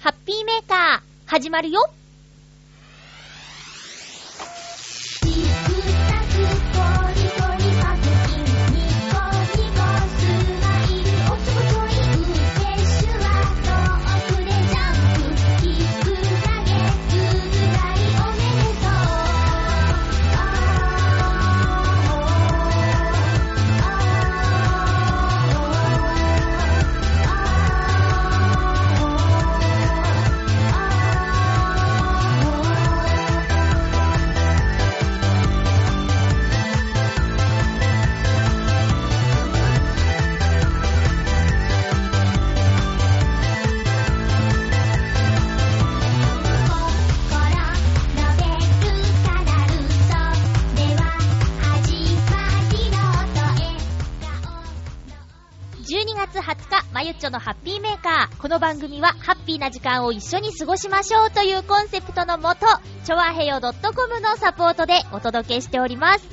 ハッピーメーカー、始まるよ。日、まゆっちょのハッピーメーカー。この番組は、ハッピーな時間を一緒に過ごしましょうというコンセプトのもと、ちょわへよ .com のサポートでお届けしております。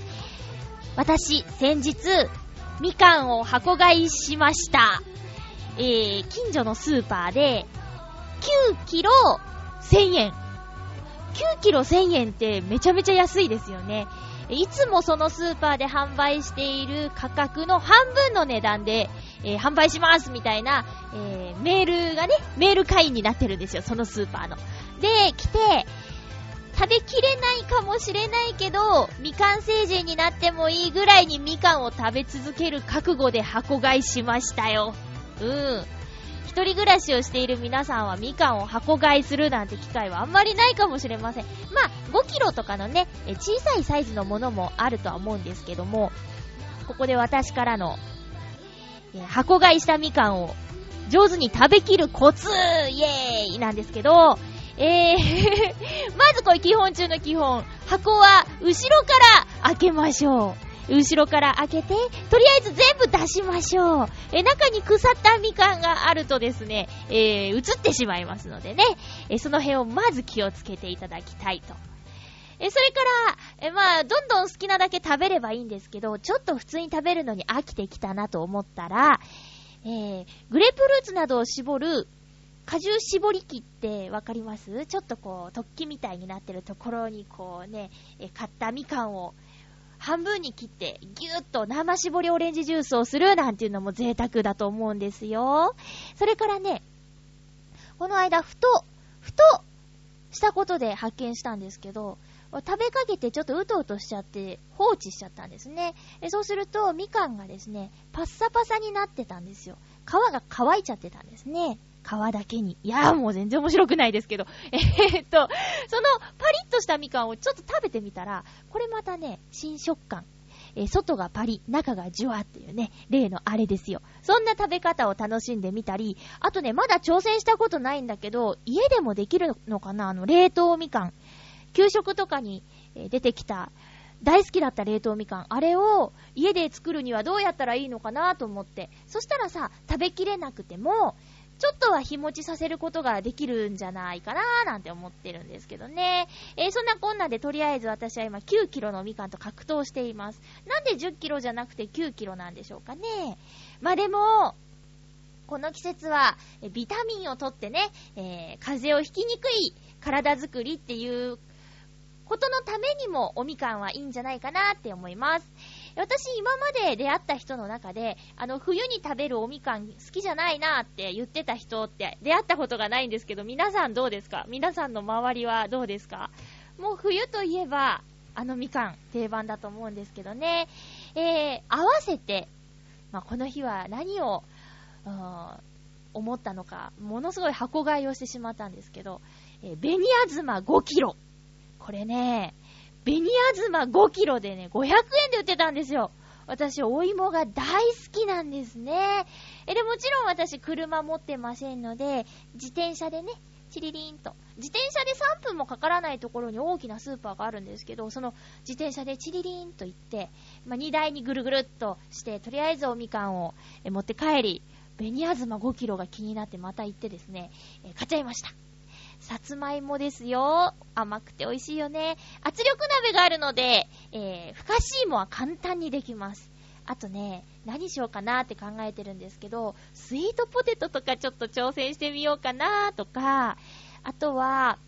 私、先日、みかんを箱買いしました。えー、近所のスーパーで、9キロ1000円。9キロ1000円ってめちゃめちゃ安いですよね。いつもそのスーパーで販売している価格の半分の値段で、えー販売しますみたいな、えーメールがね、メール会員になってるんですよ、そのスーパーの。で、来て、食べきれないかもしれないけど、みかん成人になってもいいぐらいにみかんを食べ続ける覚悟で箱買いしましたよ。うん。一人暮らしをしている皆さんはみかんを箱買いするなんて機会はあんまりないかもしれません。まあ、5キロとかのね、小さいサイズのものもあるとは思うんですけども、ここで私からの、箱買いしたみかんを上手に食べきるコツイエーイなんですけど、えー、まずこれ基本中の基本。箱は後ろから開けましょう。後ろから開けて、とりあえず全部出しましょう。え、中に腐ったみかんがあるとですね、えー、映ってしまいますのでね、え、その辺をまず気をつけていただきたいと。え、それから、え、まあ、どんどん好きなだけ食べればいいんですけど、ちょっと普通に食べるのに飽きてきたなと思ったら、えー、グレープフルーツなどを絞る果汁絞り器ってわかります？ちょっとこう、突起みたいになってるところにこうね、え買ったみかんを半分に切ってぎゅーっと生絞りオレンジジュースをするなんていうのも贅沢だと思うんですよ。それからね、この間ふと、ふとしたことで発見したんですけど、食べかけてちょっとうとうとしちゃって放置しちゃったんですね。そうするとみかんがですね、パッサパサになってたんですよ。皮が乾いちゃってたんですね。皮だけに。いやーもう全然面白くないですけど。えーっと、そのパリッとしたみかんをちょっと食べてみたら、これまたね、新食感。えー外がパリ、中がジュワっていうね、例のあれですよ。そんな食べ方を楽しんでみたり、あとね、まだ挑戦したことないんだけど、家でもできるのかなあの、冷凍みかん。給食とかに出てきた、大好きだった冷凍みかん。あれを家で作るにはどうやったらいいのかなと思って。そしたらさ、食べきれなくても、ちょっとは日持ちさせることができるんじゃないかなーなんて思ってるんですけどね。えーそんなこんなでとりあえず私は今9キロのみかんと格闘しています。なんで10キロじゃなくて9キロなんでしょうかね。まあでも、この季節はビタミンをとってね、えー風邪をひきにくい体づくりっていうことのためにもおみかんはいいんじゃないかなって思います。私今まで出会った人の中で、あの冬に食べるおみかん好きじゃないなって言ってた人って出会ったことがないんですけど、皆さんどうですか？皆さんの周りはどうですか？もう冬といえば、あのみかん定番だと思うんですけどね。えー、合わせて、まあ、この日は何を、うん思ったのか、ものすごい箱買いをしてしまったんですけど、えー、紅あずま5キロ。これね、紅あずま5キロでね、500円で売ってたんですよ。私、お芋が大好きなんですね。え、で、もちろん私、車持ってませんので、自転車でね、チリリンと。自転車で3分もかからないところに大きなスーパーがあるんですけど、その自転車でチリリンと行って、まあ、荷台にぐるぐるっとして、とりあえずおみかんを持って帰り、紅あずま5キロが気になってまた行ってですね、え買っちゃいました。さつまいもですよ。甘くて美味しいよね。圧力鍋があるので、えー、ふかし芋は簡単にできます。あとね、何しようかなって考えてるんですけど、スイートポテトとかちょっと挑戦してみようかなとか、あとは、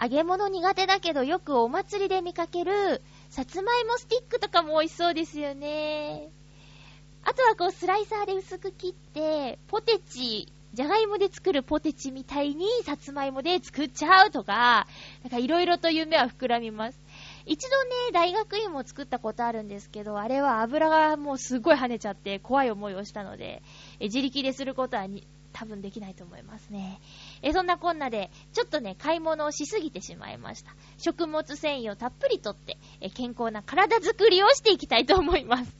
揚げ物苦手だけどよくお祭りで見かける、さつまいもスティックとかも美味しそうですよね。あとはこうスライサーで薄く切って、ポテチ、じゃがいもで作るポテチみたいにさつまいもで作っちゃうとか、なんかいろいろと夢は膨らみます。一度ね、大学院も作ったことあるんですけど、あれは油がもうすごい跳ねちゃって怖い思いをしたので、え自力ですることは多分できないと思いますね。えそんなこんなで、ちょっとね、買い物をしすぎてしまいました。食物繊維をたっぷりとって、え健康な体づくりをしていきたいと思います。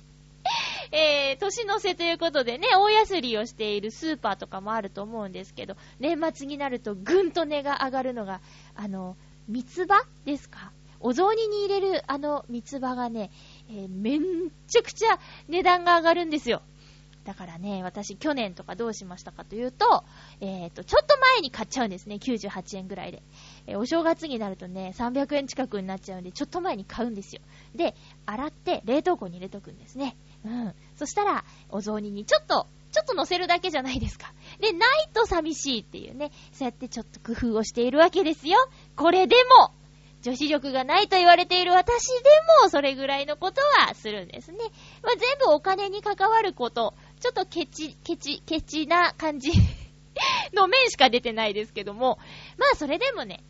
えー、年の瀬ということでね、大安りをしているスーパーとかもあると思うんですけど、年末になるとぐんと値が上がるのが、あの、三つ葉ですか？お雑煮に入れるあの三つ葉がね、えー、めんちゃくちゃ値段が上がるんですよ。だからね、私去年とかどうしましたかというと、えっ、ー、と、ちょっと前に買っちゃうんですね。98円ぐらいで。えー、お正月になるとね、300円近くになっちゃうんで、ちょっと前に買うんですよ。で、洗って冷凍庫に入れとくんですね。うん。そしたら、お雑煮にちょっと、ちょっと乗せるだけじゃないですか。で、ないと寂しいっていうね、そうやってちょっと工夫をしているわけですよ。これでも、女子力がないと言われている私でも、それぐらいのことはするんですね。まあ、全部お金に関わること、ちょっとケチ、ケチ、ケチな感じ の面しか出てないですけども、まあそれでもね、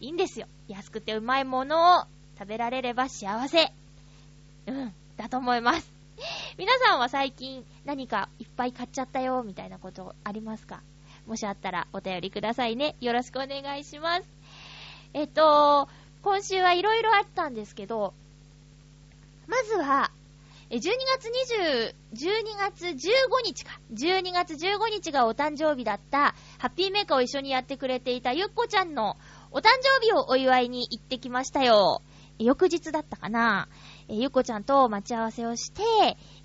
いいんですよ。安くてうまいものを食べられれば幸せ。うん、だと思います。皆さんは最近何かいっぱい買っちゃったよ、みたいなことありますか？もしあったらお便りくださいね。よろしくお願いします。えっと、今週はいろいろあったんですけど、まずは、12月20、12月15日か。12月15日がお誕生日だった、ハッピーメーカーを一緒にやってくれていたゆっこちゃんのお誕生日をお祝いに行ってきましたよ。翌日だったかな？えゆっこちゃんと待ち合わせをして、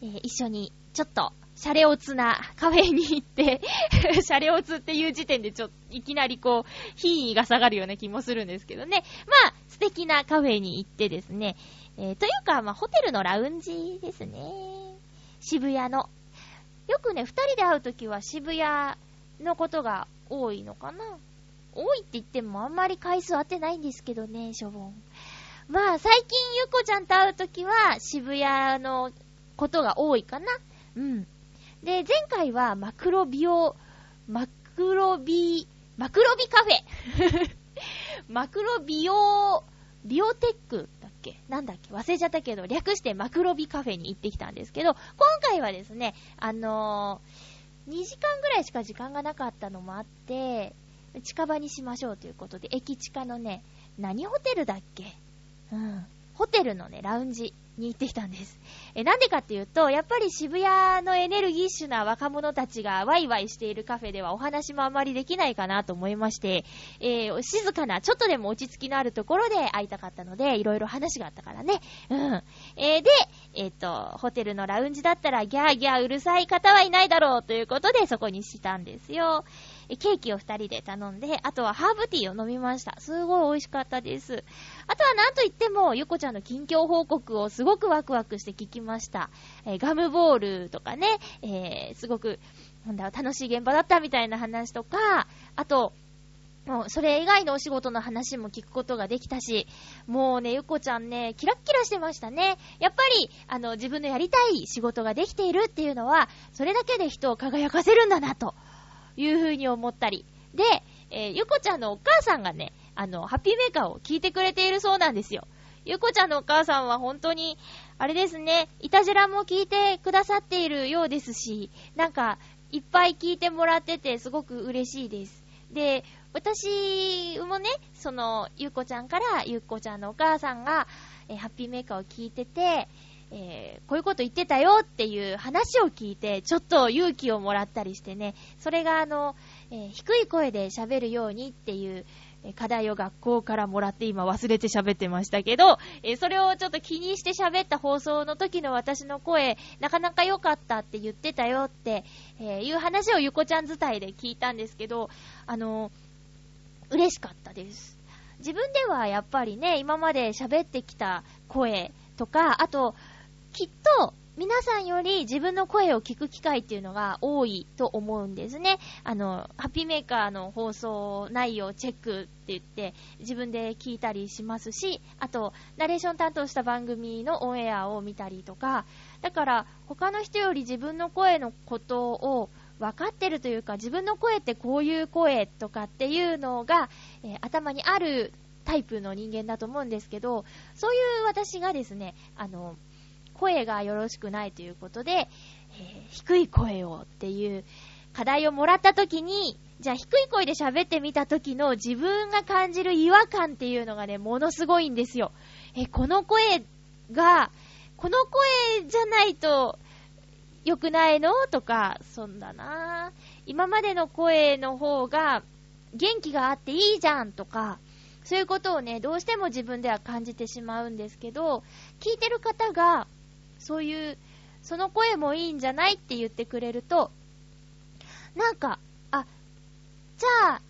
え一緒にちょっとシャレオツなカフェに行って シャレオツっていう時点でちょっといきなりこう、品位が下がるような気もするんですけどね。まあ、素敵なカフェに行ってですね、えー、というか、まあ、ホテルのラウンジですね。渋谷の。よくね、二人で会うときは渋谷のことが多いのかな。多いって言ってもあんまり回数合ってないんですけどね、しょぼん。まあ、最近ゆこちゃんと会うときは渋谷のことが多いかな。うん。で、前回はマクロビオ、マクロビ、マクロビカフェ マクロビオ、ビオテックだっけ？なんだっけ？忘れちゃったけど、略してマクロビカフェに行ってきたんですけど、今回はですね、あのー、2時間ぐらいしか時間がなかったのもあって、近場にしましょうということで、駅近のね、何ホテルだっけ？うん。ホテルのね、ラウンジに行ってきたんです。え、なんでかっていうと、やっぱり渋谷のエネルギッシュな若者たちがワイワイしているカフェではお話もあまりできないかなと思いまして、えー、静かな、ちょっとでも落ち着きのあるところで会いたかったので、いろいろ話があったからね。うん。えー、で、えっ、と、ホテルのラウンジだったらギャーギャーうるさい方はいないだろうということでそこにしたんですよ。ケーキを二人で頼んで、あとはハーブティーを飲みました。すごい美味しかったです。あとはなんといっても、ゆこちゃんの近況報告をすごくワクワクして聞きました。えー、ガムボールとかね、えー、すごく、なんだ、楽しい現場だったみたいな話とか、あと、もう、それ以外のお仕事の話も聞くことができたし、もうね、ゆこちゃんね、キラッキラしてましたね。やっぱり、あの、自分のやりたい仕事ができているっていうのは、それだけで人を輝かせるんだな、というふうに思ったり。で、えー、ゆこちゃんのお母さんがね、あの、ハッピーメーカーを聞いてくれているそうなんですよ。ゆこちゃんのお母さんは本当に、あれですね、いたじらも聞いてくださっているようですし、なんか、いっぱい聞いてもらっててすごく嬉しいです。で、私もね、その、ゆこちゃんから、ゆうこちゃんのお母さんが、え、ハッピーメーカーを聞いてて、こういうこと言ってたよっていう話を聞いて、ちょっと勇気をもらったりしてね、それがあの、えー、低い声で喋るようにっていう、え課題を学校からもらって今忘れて喋ってましたけど、えそれをちょっと気にして喋った放送の時の私の声、なかなか良かったって言ってたよって、えいう話をゆこちゃん伝いで聞いたんですけど、あの、嬉しかったです。自分ではやっぱりね、今まで喋ってきた声とか、あと、きっと、皆さんより自分の声を聞く機会っていうのが多いと思うんですね。あの、ハッピーメーカーの放送内容チェックって言って自分で聞いたりしますし、あと、ナレーション担当した番組のオンエアを見たりとか、だから他の人より自分の声のことを分かってるというか、自分の声ってこういう声とかっていうのが、えー、頭にあるタイプの人間だと思うんですけど、そういう私がですね、あの、声がよろしくないということで、えー、低い声をっていう課題をもらった時に、じゃあ低い声で喋ってみた時の自分が感じる違和感っていうのがね、ものすごいんですよ。え、この声が、この声じゃないと良くないの？とか、そんだな今までの声の方が元気があっていいじゃんとか、そういうことをね、どうしても自分では感じてしまうんですけど、聞いてる方が、そういう、その声もいいんじゃないって言ってくれると、なんか、あ、じゃあ、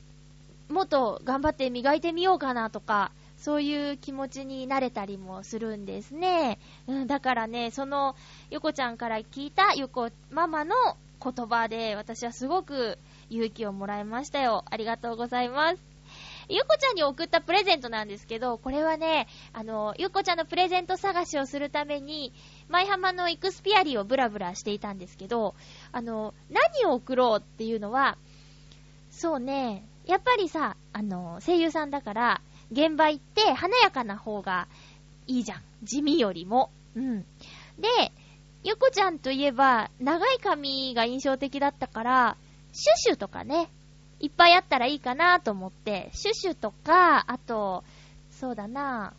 もっと頑張って磨いてみようかなとか、そういう気持ちになれたりもするんですね。うん、だからね、その、ゆこちゃんから聞いたゆこママの言葉で、私はすごく勇気をもらいましたよ。ありがとうございます。ゆこちゃんに送ったプレゼントなんですけど、これはね、あの、ゆこちゃんのプレゼント探しをするために、舞浜のイクスピアリをブラブラしていたんですけど、あの、何を送ろうっていうのは、そうね、やっぱりさ、あの、声優さんだから、現場行って華やかな方がいいじゃん。地味よりも。うん。で、ゆこちゃんといえば、長い髪が印象的だったから、シュシュとかね、いっぱいあったらいいかなと思って、シュシュとか、あと、そうだな、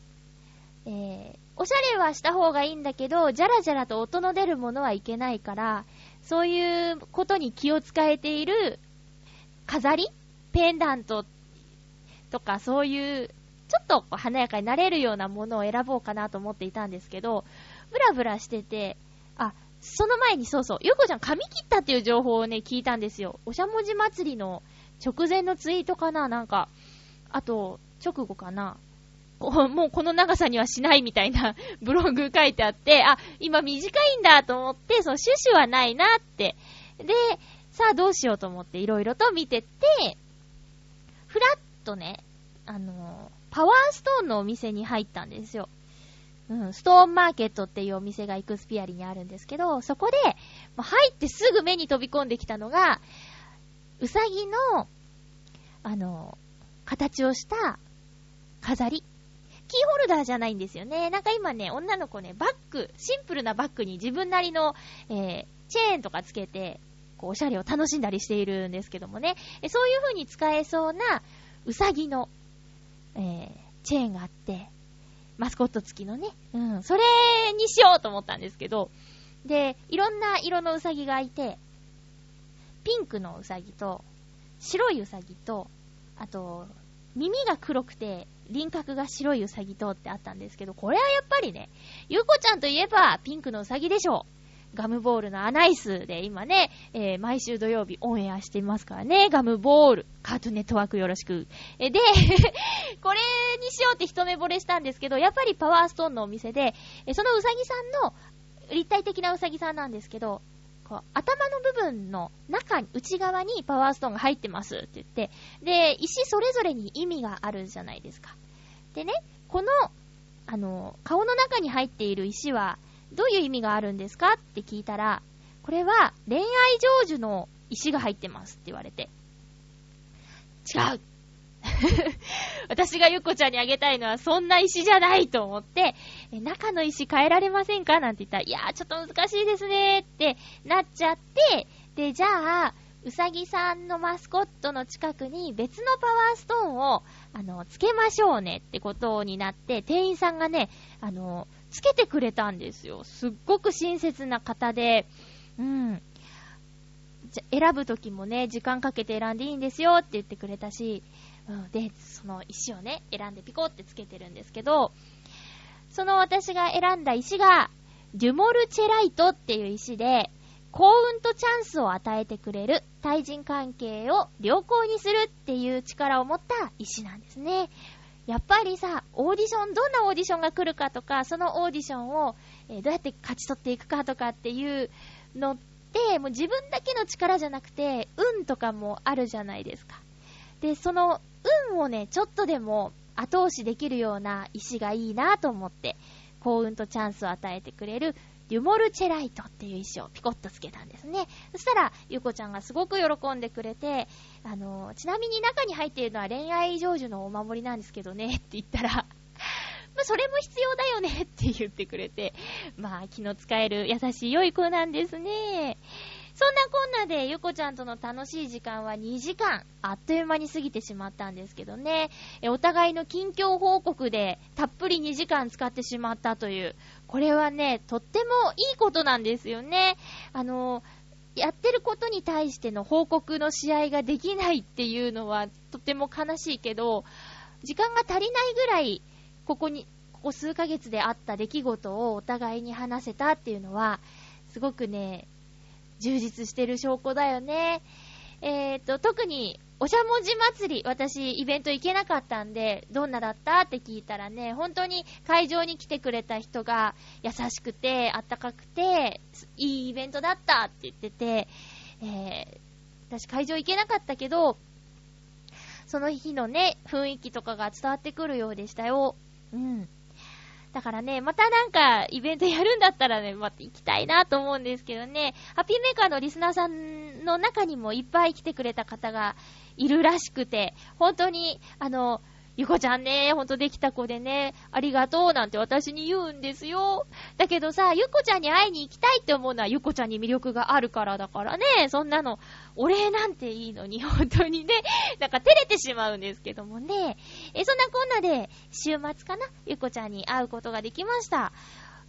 えー、おしゃれはした方がいいんだけど、じゃらじゃらと音の出るものはいけないから、そういうことに気を使えている飾り？ペンダントとかそういう、ちょっと華やかになれるようなものを選ぼうかなと思っていたんですけど、ブラブラしてて、あ、その前にそうそう、ゆうこちゃん髪切ったっていう情報をね、聞いたんですよ。おしゃもじ祭りの直前のツイートかななんか、あと、直後かな。もうこの長さにはしないみたいな ブログ書いてあって、あ、今短いんだと思って、その趣旨はないなって。で、さあどうしようと思っていろいろと見てて、ふらっとね、あの、パワーストーンのお店に入ったんですよ。うん、ストーンマーケットっていうお店がイクスピアリにあるんですけど、そこで、入ってすぐ目に飛び込んできたのが、うさぎの、あの、形をした飾り。キーホルダーじゃないんですよね。なんか今ね、女の子ね、バッグ、シンプルなバッグに自分なりの、えー、チェーンとかつけて、こう、おしゃれを楽しんだりしているんですけどもね。そういう風に使えそうな、うさぎの、えー、チェーンがあって、マスコット付きのね。うん、それにしようと思ったんですけど、で、いろんな色のうさぎがいて、ピンクのうさぎと、白いうさぎと、あと、耳が黒くて、輪郭が白いうさぎとってあったんですけど、これはやっぱりね、ゆうこちゃんといえば、ピンクのうさぎでしょう。ガムボールのアナイスで今ね、えー、毎週土曜日オンエアしていますからね、ガムボール、カートネットワークよろしく。えで、これにしようって一目惚れしたんですけど、やっぱりパワーストーンのお店で、そのうさぎさんの立体的なうさぎさんなんですけど、こう、頭の部分の中に、内側にパワーストーンが入ってますって言って、で、石それぞれに意味があるじゃないですか。でね、この、あの、顔の中に入っている石は、どういう意味があるんですかって聞いたら、これは恋愛成就の石が入ってますって言われて。違う 私がゆっこちゃんにあげたいのはそんな石じゃないと思って、中の石変えられませんか？なんて言ったら、いやーちょっと難しいですね。ってなっちゃって、で、じゃあ、うさぎさんのマスコットの近くに別のパワーストーンを、あの、つけましょうね。ってことになって、店員さんがね、あの、つけてくれたんですよ。すっごく親切な方で、うん。じゃ選ぶときもね、時間かけて選んでいいんですよ。って言ってくれたし、うん、で、その石をね、選んでピコってつけてるんですけど、その私が選んだ石が、デュモルチェライトっていう石で、幸運とチャンスを与えてくれる、対人関係を良好にするっていう力を持った石なんですね。やっぱりさ、オーディション、どんなオーディションが来るかとか、そのオーディションを、え、どうやって勝ち取っていくかとかっていうのって、もう自分だけの力じゃなくて、運とかもあるじゃないですか。で、その運をね、ちょっとでも後押しできるような石がいいなと思って、幸運とチャンスを与えてくれるデュモルチェライトっていう石をピコッとつけたんですね。そしたら、ゆこちゃんがすごく喜んでくれて、あの、ちなみに中に入っているのは恋愛成就のお守りなんですけどね、って言ったら、ま、それも必要だよねって言ってくれて、まあ、気の使える優しい良い子なんですね。そんなこんなで、ゆこちゃんとの楽しい時間は2時間、あっという間に過ぎてしまったんですけどね。お互いの近況報告で、たっぷり2時間使ってしまったという、これはね、とってもいいことなんですよね。あの、やってることに対しての報告の試合ができないっていうのはとても悲しいけど、時間が足りないぐらい、ここに、ここ数ヶ月であった出来事をお互いに話せたっていうのは、すごくね、充実してる証拠だよね。えっ、と、特に、おしゃもじ祭り、私、イベント行けなかったんで、どんなだったって聞いたらね、本当に会場に来てくれた人が優しくて、あったかくて、いいイベントだったって言ってて、えー、私会場行けなかったけど、その日のね、雰囲気とかが伝わってくるようでしたよ。うん。だからね、またなんかイベントやるんだったらね、また行きたいなと思うんですけどね、ハッピーメーカーのリスナーさんの中にもいっぱい来てくれた方がいるらしくて、本当に、あの、ゆこちゃんね、ほんとできた子でね、ありがとうなんて私に言うんですよ。だけどさ、ゆこちゃんに会いに行きたいって思うのはゆこちゃんに魅力があるからだからね、そんなの、お礼なんていいのに、本当にね、なんか照れてしまうんですけどもね。え、そんなこんなで、週末かな、ゆこちゃんに会うことができました。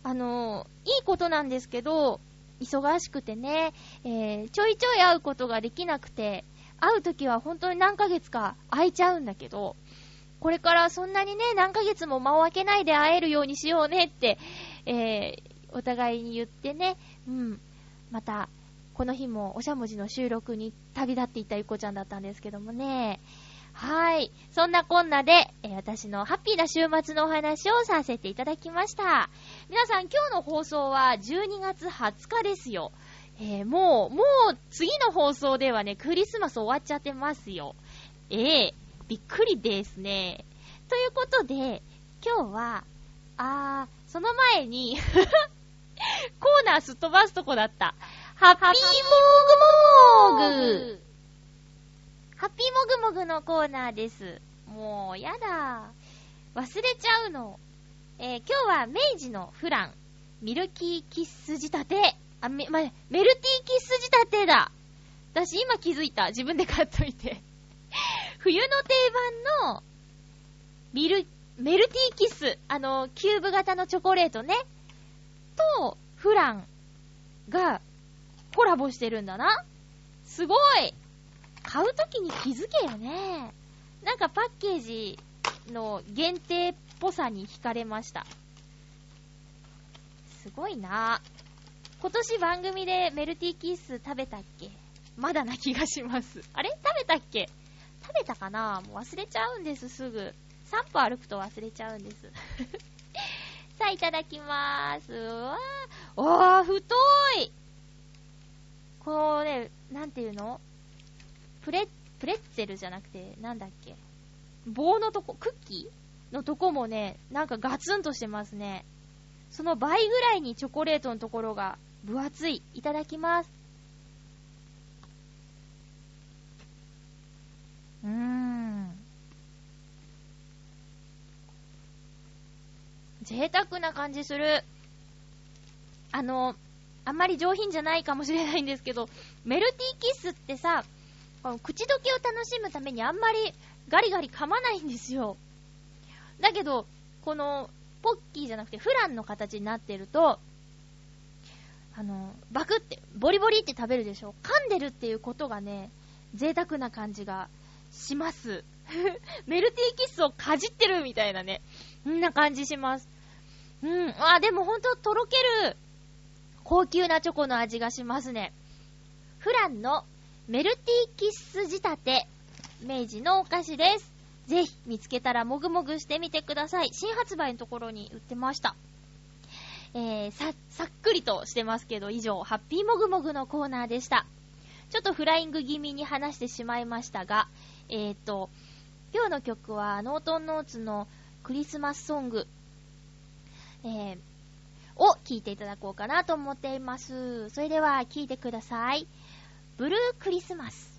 あの、いいことなんですけど、忙しくてね、えー、ちょいちょい会うことができなくて、会うときは本当に何ヶ月か会えちゃうんだけど、これからそんなにね、何ヶ月も間を空けないで会えるようにしようねって、えー、お互いに言ってね、うん。また、この日もおしゃもじの収録に旅立っていたゆこちゃんだったんですけどもね。はい。そんなこんなで、えー、私のハッピーな週末のお話をさせていただきました。皆さん今日の放送は12月20日ですよ。えー、もう、もう次の放送ではね、クリスマス終わっちゃってますよ。ええーびっくりですね。ということで、今日は、あー、その前に コーナーすっ飛ばすとこだった。ハッピーモグモグハッピーモグモグのコーナーです。もう、やだ。忘れちゃうの。えー、今日は明治のフラン、ミルキーキッス仕立て。あ、め、ま、メルティーキッス仕立てだ。私今気づいた。自分で買っといて。冬の定番の、ミル、メルティーキス、あの、キューブ型のチョコレートね、と、フランがコラボしてるんだな。すごい買うときに気づけよね。なんかパッケージの限定っぽさに惹かれました。すごいな。今年番組でメルティーキッス食べたっけ？まだな気がします。あれ？食べたっけ？食べたかな？もう忘れちゃうんです、すぐ。3歩歩くと忘れちゃうんです。さあ、いただきまーす。うわー。おー、太いこのね、なんていうの？プレ、プレッツェルじゃなくて、なんだっけ？棒のとこ、クッキーのとこもね、なんかガツンとしてますね。その倍ぐらいにチョコレートのところが分厚い。いただきます。うーん。贅沢な感じする。あの、あんまり上品じゃないかもしれないんですけど、メルティーキッスってさ、口どけを楽しむためにあんまりガリガリ噛まないんですよ。だけど、このポッキーじゃなくてフランの形になってると、あの、バクって、ボリボリって食べるでしょ噛んでるっていうことがね、贅沢な感じがします。メルティーキッスをかじってるみたいなね。んな感じします。うん。あ、でもほんととろける高級なチョコの味がしますね。フランのメルティーキッス仕立て、明治のお菓子です。ぜひ見つけたらもぐもぐしてみてください。新発売のところに売ってました。えー、さ、さっくりとしてますけど、以上、ハッピーもぐもぐのコーナーでした。ちょっとフライング気味に話してしまいましたが、えっ、ー、と、今日の曲は、ノートンノーツのクリスマスソング、えー、を聴いていただこうかなと思っています。それでは聴いてください。ブルークリスマス。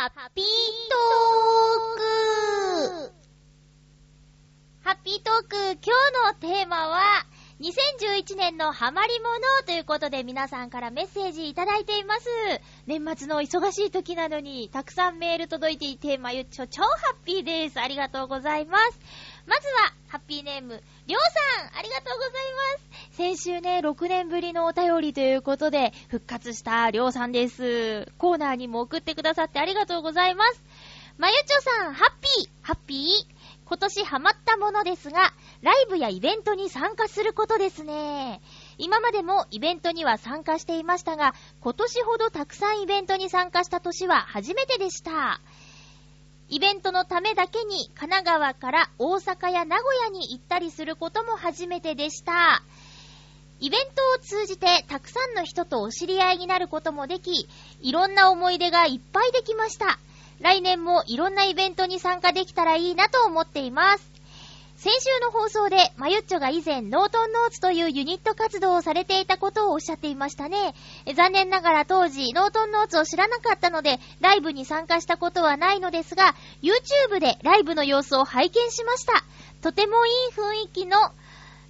ハッピートークハッピートーク、今日のテーマは、2011年のハマりものということで皆さんからメッセージいただいています。年末の忙しい時なのに、たくさんメール届いていて、まゆっちょ超ハッピーです。ありがとうございます。まずは、ハッピーネーム、りょうさん、ありがとうございます。先週ね、6年ぶりのお便りということで、復活したりょうさんです。コーナーにも送ってくださってありがとうございます。まゆちょさん、ハッピー、ハッピー？今年ハマったものですが、ライブやイベントに参加することですね。今までもイベントには参加していましたが、今年ほどたくさんイベントに参加した年は初めてでした。イベントのためだけに神奈川から大阪や名古屋に行ったりすることも初めてでした。イベントを通じてたくさんの人とお知り合いになることもでき、いろんな思い出がいっぱいできました。来年もいろんなイベントに参加できたらいいなと思っています。先週の放送で、まゆっちょが以前、ノートンノーツというユニット活動をされていたことをおっしゃっていましたね。残念ながら当時、ノートンノーツを知らなかったので、ライブに参加したことはないのですが、YouTube でライブの様子を拝見しました。とてもいい雰囲気の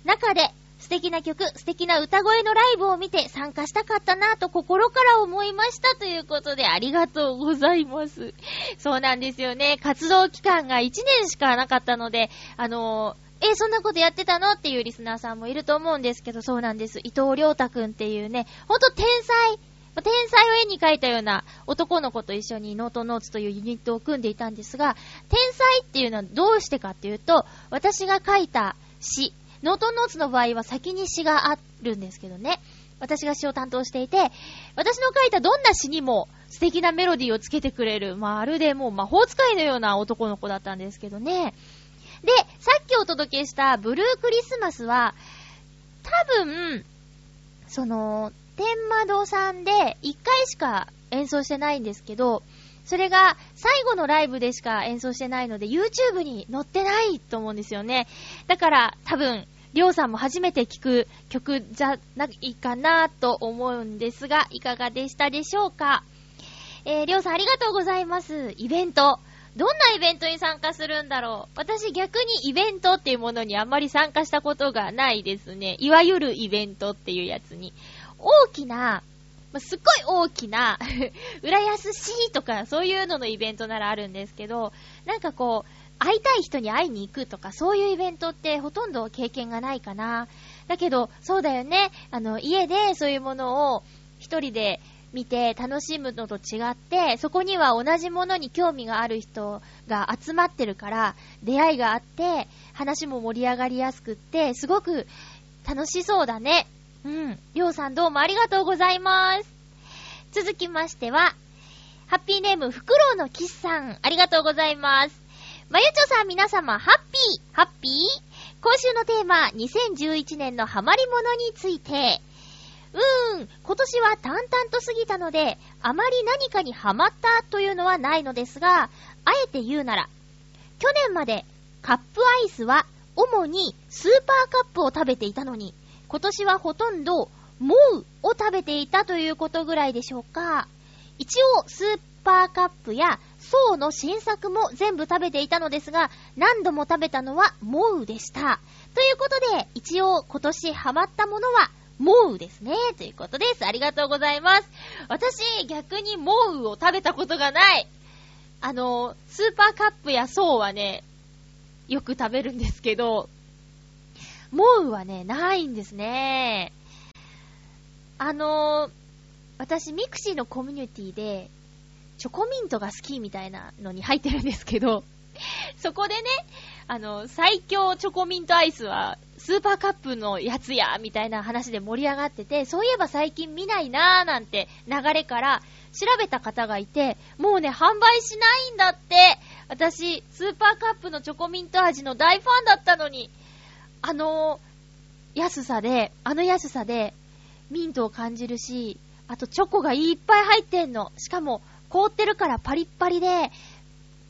中で、素敵な曲、素敵な歌声のライブを見て参加したかったなぁと心から思いましたということでありがとうございます。そうなんですよね。活動期間が1年しかなかったので、あのー、えそんなことやってたの？っていうリスナーさんもいると思うんですけど、そうなんです。伊藤良太くんっていうね、ほんと天才、天才を絵に描いたような男の子と一緒にノートノーツというユニットを組んでいたんですが、天才っていうのはどうしてかっていうと、私が書いた詩、ノートンノーツの場合は先に詩があるんですけどね。私が詩を担当していて、私の書いたどんな詩にも素敵なメロディーをつけてくれる、まるでもう魔法使いのような男の子だったんですけどね。で、さっきお届けしたブルークリスマスは、多分、その、天窓さんで1回しか演奏してないんですけど、それが最後のライブでしか演奏してないので YouTube に載ってないと思うんですよね。だから多分、りょうさんも初めて聴く曲じゃないかなと思うんですが、いかがでしたでしょうか？えー、りょうさんありがとうございます。イベント。どんなイベントに参加するんだろう？私逆にイベントっていうものにあんまり参加したことがないですね。いわゆるイベントっていうやつに。大きなまあ、すっごい大きな浦安市とかそういうののイベントならあるんですけど、なんかこう、会いたい人に会いに行くとか、そういうイベントってほとんど経験がないかな。だけど、そうだよね。あの、家でそういうものを一人で見て楽しむのと違って、そこには同じものに興味がある人が集まってるから、出会いがあって、話も盛り上がりやすくって、すごく楽しそうだね。うん。りょうさんどうもありがとうございます。続きましては、ハッピーネーム、フクロウのキスさん、ありがとうございます。まゆちょさん皆様、ハッピー、ハッピー？今週のテーマ、2011年のハマり物について。うーん、今年は淡々と過ぎたので、あまり何かにハマったというのはないのですが、あえて言うなら、去年までカップアイスは主にスーパーカップを食べていたのに、今年はほとんど、 MOWを食べていたということぐらいでしょうか。一応、スーパーカップや爽の新作も全部食べていたのですが、何度も食べたのは MOW でした。ということで、一応今年ハマったものは、 MOWですね。ということです。ありがとうございます。私、逆に MOWを食べたことがない。あの、スーパーカップや爽はね、よく食べるんですけど、 MOWはね、ないんですね。あのー、私、 mixi のコミュニティで、チョコミントが好きみたいなのに入ってるんですけど、そこでね、あの、最強チョコミントアイスは、スーパーカップのやつや、みたいな話で盛り上がってて、そういえば最近見ないなーなんて流れから調べた方がいて、もうね、販売しないんだって。私、スーパーカップのチョコミント味の大ファンだったのに、あの安さで、あの安さで、ミントを感じるし、あとチョコがいっぱい入ってんの。しかも、凍ってるからパリッパリで、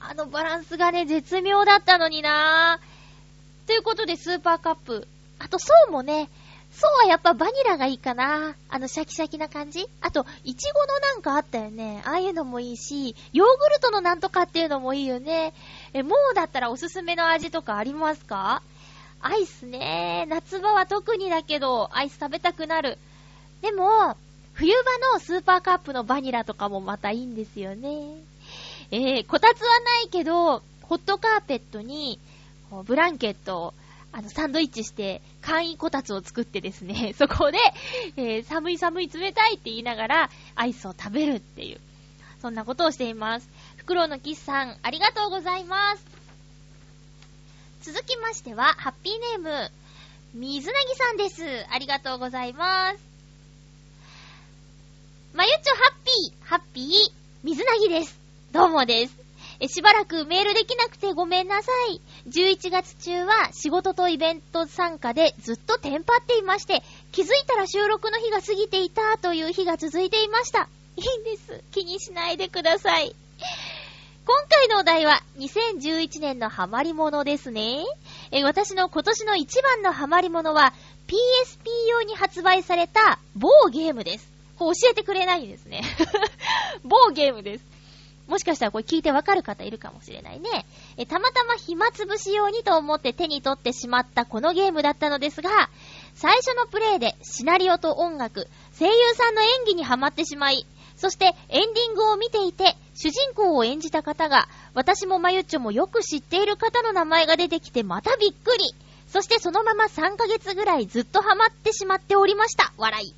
あのバランスがね、絶妙だったのになぁ。ということで、スーパーカップ。あと、爽もね、爽はやっぱバニラがいいかな。あのシャキシャキな感じあと、イチゴのなんかあったよね。ああいうのもいいし、ヨーグルトのなんとかっていうのもいいよね。え、 MOWだったらおすすめの味とかありますか？アイスね。夏場は特にだけど、アイス食べたくなる。でも、冬場のスーパーカップのバニラとかもまたいいんですよね。えー、こたつはないけど、ホットカーペットに、ブランケットを、あの、サンドイッチして、簡易こたつを作ってですね、そこで、えー、寒い寒い冷たいって言いながら、アイスを食べるっていう、そんなことをしています。フクロウのキスさん、ありがとうございます。続きましては、ハッピーネーム、水なぎさんです。ありがとうございます。まゆちょハッピー、ハッピー、水なぎです。どうもです。しばらくメールできなくてごめんなさい。11月中は仕事とイベント参加でずっとテンパっていまして、気づいたら収録の日が過ぎていたという日が続いていました。いいんです。気にしないでください。今回のお題は2011年のハマり物ですね。え私の今年の一番のハマり物は PSP 用に発売された某ゲームです。こう教えてくれないんですね。某ゲームです。もしかしたらこれ聞いてわかる方いるかもしれないね。え、たまたま暇つぶし用にと思って手に取ってしまったこのゲームだったのですが、最初のプレイでシナリオと音楽、声優さんの演技にハマってしまい、そしてエンディングを見ていて、主人公を演じた方が、私もまゆっちょもよく知っている方の名前が出てきてまたびっくり。そしてそのまま3ヶ月ぐらいずっとハマってしまっておりました。笑い。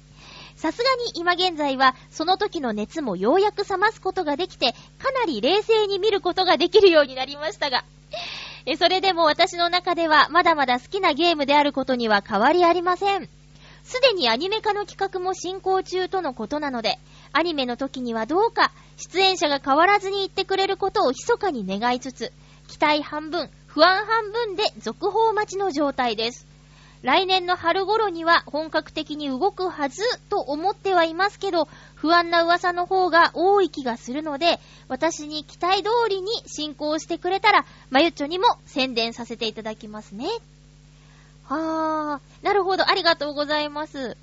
さすがに今現在はその時の熱もようやく冷ますことができて、かなり冷静に見ることができるようになりましたが、えそれでも私の中ではまだまだ好きなゲームであることには変わりありません。すでにアニメ化の企画も進行中とのことなので、アニメの時にはどうか出演者が変わらずに言ってくれることを密かに願いつつ、期待半分、不安半分で続報待ちの状態です。来年の春頃には本格的に動くはずと思ってはいますけど、不安な噂の方が多い気がするので、私に期待通りに進行してくれたら、まゆっちょにも宣伝させていただきますね。はー、なるほど、ありがとうございます。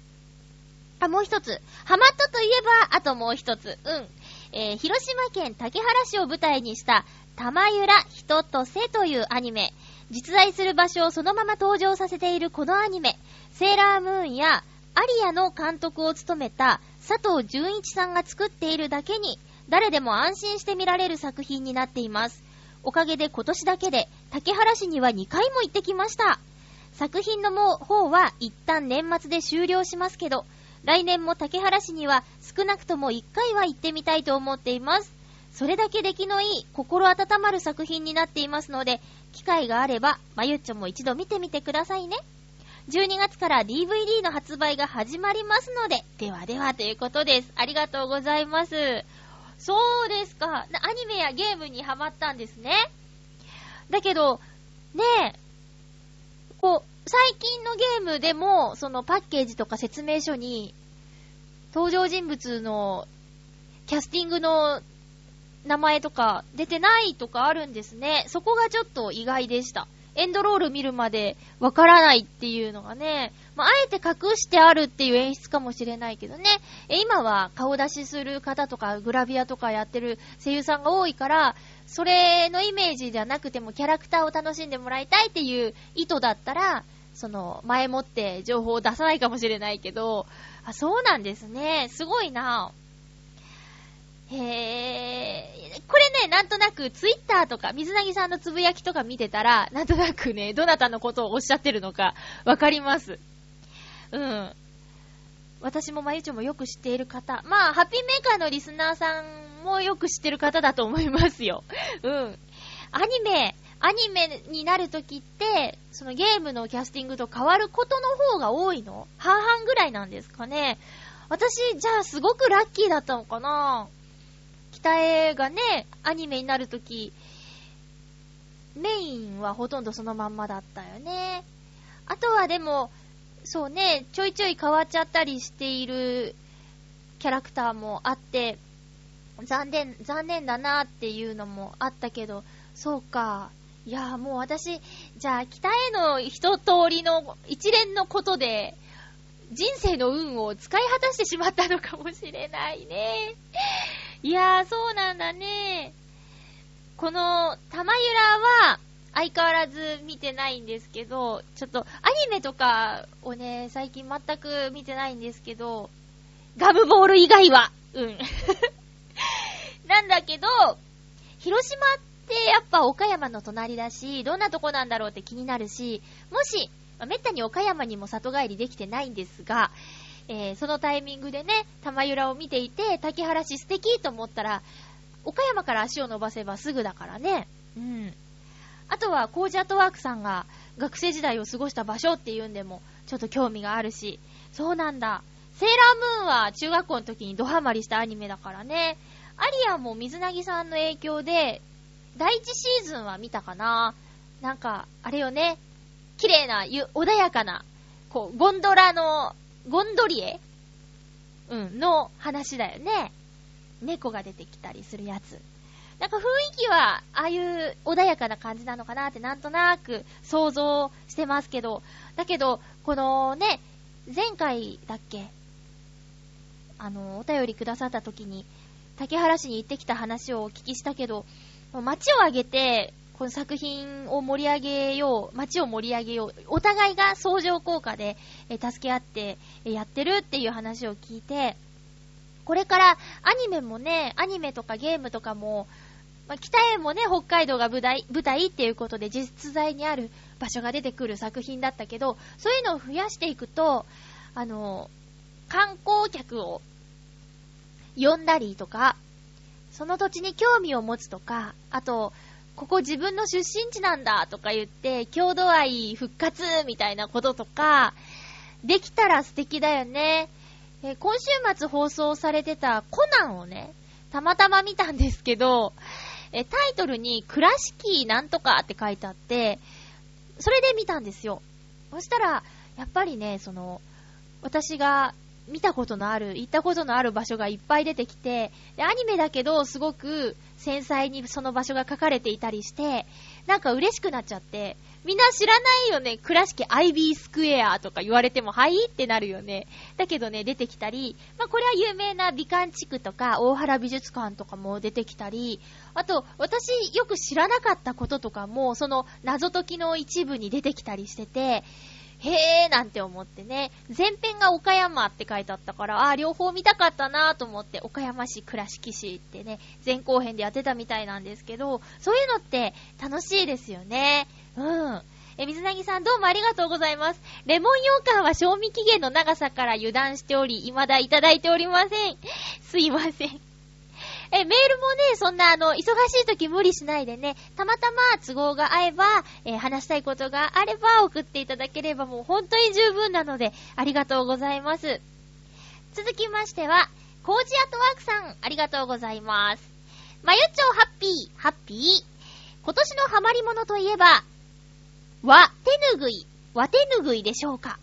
あ、もう一つ。ハマったといえば、あともう一つ。うん。えー、広島県竹原市を舞台にした、玉ゆら人とせというアニメ。実在する場所をそのまま登場させているこのアニメ、セーラームーンやアリアの監督を務めた佐藤純一さんが作っているだけに、誰でも安心して見られる作品になっています。おかげで今年だけで、竹原市には2回も行ってきました。作品のも方は一旦年末で終了しますけど、来年も竹原市には少なくとも1回は行ってみたいと思っています。それだけ出来のいい、心温まる作品になっていますので、機会があれば、まゆっちょも一度見てみてくださいね。12月から DVD の発売が始まりますので、ではではということです。ありがとうございます。そうですか。アニメやゲームにハマったんですね。だけど、ねえ、こう、最近のゲームでも、そのパッケージとか説明書に、登場人物のキャスティングの名前とか出てないとかあるんですね。そこがちょっと意外でした。エンドロール見るまでわからないっていうのがね、まあ、あえて隠してあるっていう演出かもしれないけどね、え今は顔出しする方とかグラビアとかやってる声優さんが多いから、それのイメージじゃなくてもキャラクターを楽しんでもらいたいっていう意図だったら、その、前もって情報を出さないかもしれないけど、あ、そうなんですね。すごいなへー。これね、なんとなくツイッターとか、水なぎさんのつぶやきとか見てたら、なんとなくね、どなたのことをおっしゃってるのか、わかります。うん。私もまゆちょもよく知っている方。まあ、ハッピーメーカーのリスナーさんもよく知ってる方だと思いますよ。うん。アニメ、アニメになるときって、そのゲームのキャスティングと変わることの方が多いの？半々ぐらいなんですかね。私、じゃあすごくラッキーだったのかな？北絵がね、アニメになるとき、メインはほとんどそのまんまだったよね。あとはでも、そうね、ちょいちょい変わっちゃったりしているキャラクターもあって、残念、残念だなっていうのもあったけど、そうか。いやもう私、じゃあ北への一通りの一連のことで、人生の運を使い果たしてしまったのかもしれないね。いやー、そうなんだね。この、玉ゆらは、相変わらず見てないんですけど、ちょっと、アニメとかをね、最近全く見てないんですけど、ガムボール以外は、うん。なんだけど、広島ってやっぱ岡山の隣だし、どんなとこなんだろうって気になるし、もし、まあ、めったに岡山にも里帰りできてないんですが、えー、そのタイミングでね、玉ゆらを見ていて、竹原市素敵と思ったら、岡山から足を伸ばせばすぐだからね。うん。あとは、コージアットワークさんが学生時代を過ごした場所っていうんでも、ちょっと興味があるし、そうなんだ。セーラームーンは中学校の時にドハマりしたアニメだからね。アリアも水なぎさんの影響で、第一シーズンは見たかななんか、あれよね。綺麗な、穏やかな、こう、ゴンドラの、ゴンドリエ？うん、の話だよね。猫が出てきたりするやつ。なんか雰囲気は、ああいう穏やかな感じなのかなってなんとなく想像してますけど、だけど、このね、前回だっけ？あの、お便りくださった時に、竹原市に行ってきた話をお聞きしたけど、街を挙げて、この作品を盛り上げよう、街を盛り上げよう、お互いが相乗効果で、え助け合って、えやってるっていう話を聞いて、これからアニメもね、アニメとかゲームとかも、まあ、北へもね、北海道が舞台、舞台っていうことで実在にある場所が出てくる作品だったけど、そういうのを増やしていくと、あの、観光客を呼んだりとか、その土地に興味を持つとか、あと、ここ自分の出身地なんだとか言って、郷土愛復活みたいなこととか、できたら素敵だよね。え今週末放送されてたコナンをね、たまたま見たんですけど、えタイトルに倉敷なんとかって書いてあって、それで見たんですよ。そしたら、やっぱりね、その、私が見たことのある、行ったことのある場所がいっぱい出てきて、で、アニメだけど、すごく繊細にその場所が書かれていたりして、なんか嬉しくなっちゃって、みんな知らないよね、倉敷アイビースクエアとか言われても、はい？ってなるよね。だけどね、出てきたり、まあ、これは有名な美観地区とか、大原美術館とかも出てきたり、あと、私よく知らなかったこととかも、その謎解きの一部に出てきたりしてて、へーなんて思ってね、前編が岡山って書いてあったから、あー、両方見たかったなーと思って、岡山市倉敷市ってね、前後編でやってたみたいなんですけど、そういうのって楽しいですよね。うん。え、水なぎさんどうもありがとうございます。レモン羊羹は賞味期限の長さから油断しており、未だいただいておりません。すいません。え、メールもね、そんなあの、忙しい時無理しないでね、たまたま都合が合えば、えー、話したいことがあれば送っていただければもう本当に十分なので、ありがとうございます。続きましては、コージアトワークさん、ありがとうございます。まゆっちょハッピー、ハッピー。今年のハマり物といえば、和手ぬぐい、和手ぬぐいでしょうか。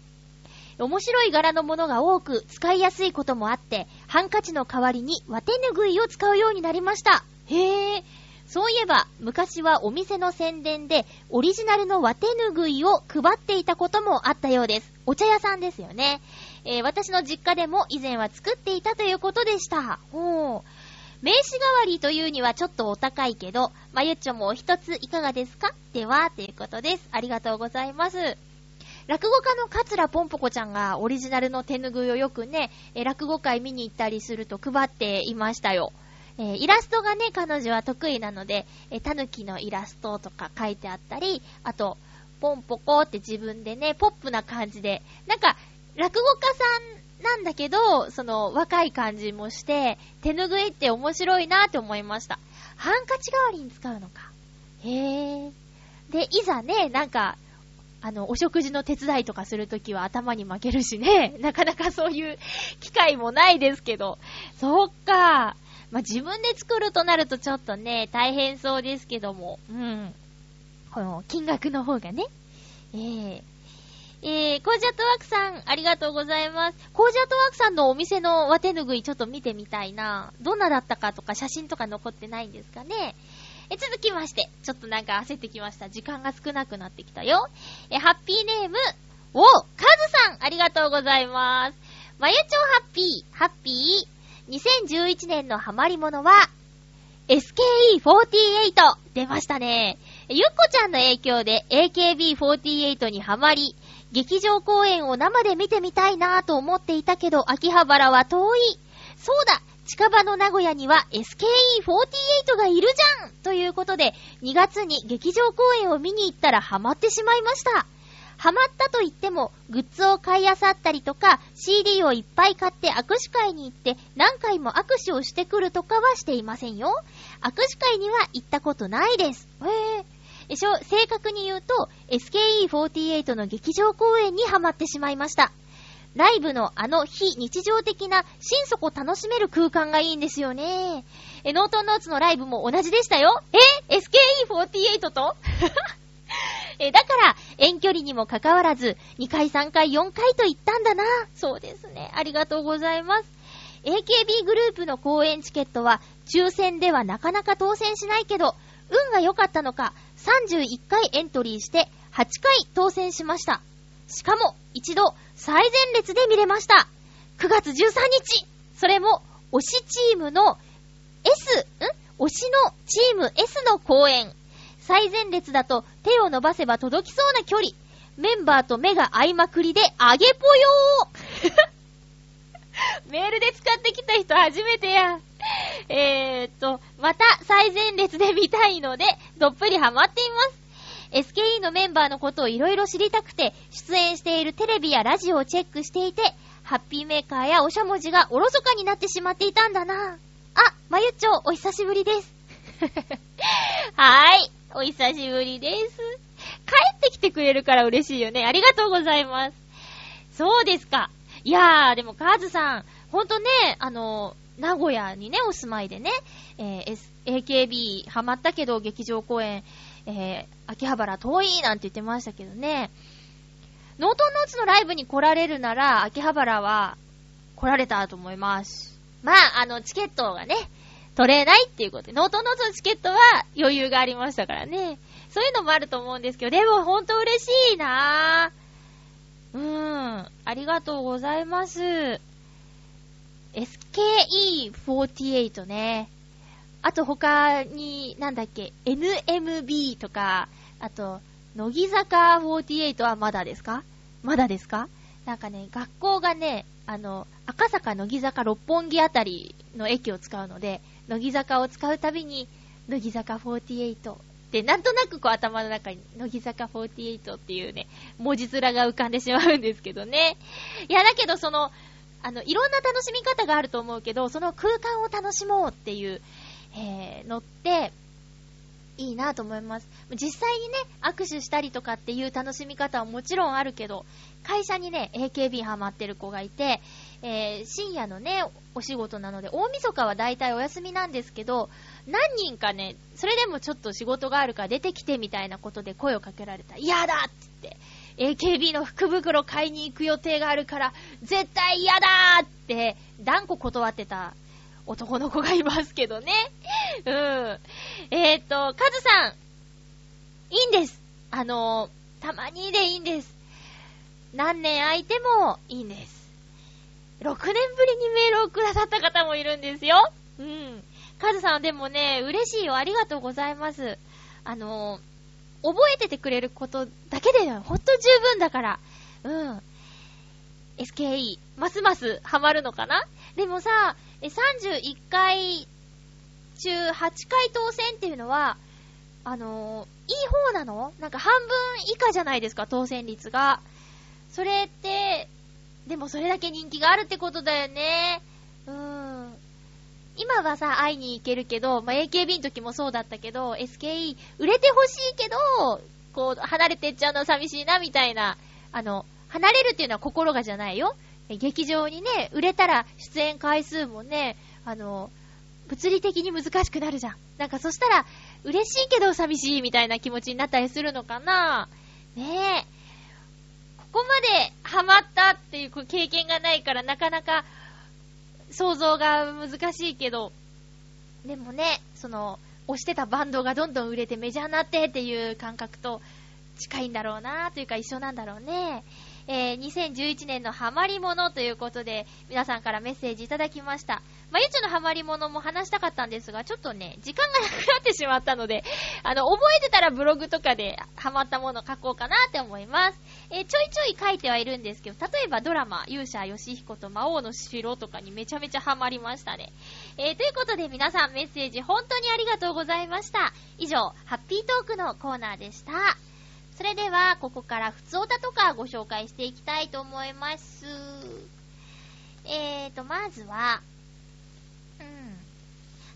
面白い柄のものが多く使いやすいこともあって、ハンカチの代わりに綿手ぬぐいを使うようになりました。へぇ。そういえば、昔はお店の宣伝で、オリジナルの綿手ぬぐいを配っていたこともあったようです。お茶屋さんですよね。えー、私の実家でも以前は作っていたということでした。ほう。名刺代わりというにはちょっとお高いけど、まゆっちょもお一ついかがですか？では、ということです。ありがとうございます。落語家の桂ぽんぽこちゃんがオリジナルの手ぬぐいをよくね、え落語会見に行ったりすると配っていましたよ。えー、イラストがね、彼女は得意なので、えー、タヌキのイラストとか書いてあったり、あと、ポンポコって自分でね、ポップな感じで、なんか、落語家さんなんだけど、その、若い感じもして、手ぬぐいって面白いなって思いました。ハンカチ代わりに使うのか。へぇー。で、いざね、なんか、あの、お食事の手伝いとかするときは頭に負けるしね、なかなかそういう機会もないですけど、そっか。まあ、自分で作るとなるとちょっとね、大変そうですけども、うん。この、金額の方がね。えー、えー、コージャットワークさん、ありがとうございます。コージャットワークさんのお店のわてぬぐいちょっと見てみたいな。どんなだったかとか写真とか残ってないんですかね。え、続きまして、ちょっとなんか焦ってきました。時間が少なくなってきたよ。え、ハッピーネーム、おカズさんありがとうございます。まゆちょハッピー、ハッピー。2011年のハマり物は、SKE48 出ましたね。ゆっこちゃんの影響で AKB48 にハマり、劇場公演を生で見てみたいなぁと思っていたけど、秋葉原は遠い。そうだ近場の名古屋には SKE48 がいるじゃんということで、2月に劇場公演を見に行ったらハマってしまいました。ハマったと言っても、グッズを買い漁ったりとか、CD をいっぱい買って握手会に行って何回も握手をしてくるとかはしていませんよ。握手会には行ったことないです。へぇ正確に言うと、SKE48 の劇場公演にハマってしまいました。ライブのあの非日常的な心底楽しめる空間がいいんですよね。え、ノートンノーツのライブも同じでしたよ。え ?SKE48 と？え、だから、遠距離にもかかわらず、2回3回4回と言ったんだな。そうですね。ありがとうございます。AKB グループの公演チケットは、抽選ではなかなか当選しないけど、運が良かったのか、31回エントリーして、8回当選しました。しかも、一度、最前列で見れました。9月13日それも、推しチームの S、ん？推しのチーム S の公演。最前列だと手を伸ばせば届きそうな距離。メンバーと目が合いまくりで、あげぽよー メールで使ってきた人初めてや。えーっと、また最前列で見たいので、どっぷりハマっています。SKE のメンバーのことをいろいろ知りたくて、出演しているテレビやラジオをチェックしていて、ハッピーメーカーやおしゃもじがおろそかになってしまっていたんだな。あ、まゆっちょ、お久しぶりです。はーい、お久しぶりです。帰ってきてくれるから嬉しいよね。ありがとうございます。そうですか。いやー、でもカーズさん、ほんとね、あの、名古屋にね、お住まいでね、えー、S、AKB ハマったけど劇場公演えー、秋葉原遠いなんて言ってましたけどね。ノートンノーツのライブに来られるなら、秋葉原は来られたと思います。まあ、あの、チケットがね、取れないっていうことで、ノートンノーツのチケットは余裕がありましたからね。そういうのもあると思うんですけど、でもほんと嬉しいなぁ。うーん、ありがとうございます。SKE48 ね。あと他に、なんだっけ、NMB とか、あと、乃木坂48はまだですか？まだですか？なんかね、学校がね、あの、赤坂乃木坂六本木あたりの駅を使うので、乃木坂を使うたびに、乃木坂48ってなんとなくこう頭の中に乃木坂48っていうね、文字面が浮かんでしまうんですけどね。いや、だけどその、あの、いろんな楽しみ方があると思うけど、その空間を楽しもうっていう、えー、乗って、いいなと思います。実際にね、握手したりとかっていう楽しみ方はもちろんあるけど、会社にね、AKB ハマってる子がいて、えー、深夜のね、お仕事なので、大晦日は大体お休みなんですけど、何人かね、それでもちょっと仕事があるから出てきてみたいなことで声をかけられた。嫌だって言って、AKB の福袋買いに行く予定があるから、絶対嫌だって、断固断ってた男の子がいますけどね。うん。えー、っと、カズさん、いいんです。あの、たまにでいいんです。何年空いてもいいんです。6年ぶりにメールをくださった方もいるんですよ。うん。カズさんでもね、嬉しいよ。ありがとうございます。あの、覚えててくれることだけでほんと十分だから。うん。SKE、ますますハマるのかなでもさ、31回中8回当選っていうのは、あのー、いい方なの？なんか半分以下じゃないですか、当選率が。それって、でもそれだけ人気があるってことだよね。うーん。今はさ、会いに行けるけど、まあ、AKB の時もそうだったけど、SKE 売れてほしいけど、こう、離れてっちゃうの寂しいな、みたいな。あの、離れるっていうのは心がじゃないよ。劇場にね、売れたら出演回数もね、あの、物理的に難しくなるじゃん。なんかそしたら、嬉しいけど寂しいみたいな気持ちになったりするのかなねえ。ここまでハマったっていう経験がないからなかなか想像が難しいけど、でもね、その、推してたバンドがどんどん売れてメジャーになってっていう感覚と近いんだろうなというか一緒なんだろうね。えー、2011年のハマりものということで、皆さんからメッセージいただきました。まゆうちょのハマりものも話したかったんですが、ちょっとね、時間がなくなってしまったので、あの、覚えてたらブログとかでハマったもの書こうかなって思います。えー、ちょいちょい書いてはいるんですけど、例えばドラマ、勇者ヨシヒコと魔王の城とかにめちゃめちゃハマりましたね。えー、ということで皆さんメッセージ本当にありがとうございました。以上、ハッピートークのコーナーでした。それでは、ここから普通歌とかご紹介していきたいと思います。えーと、まずは、うん。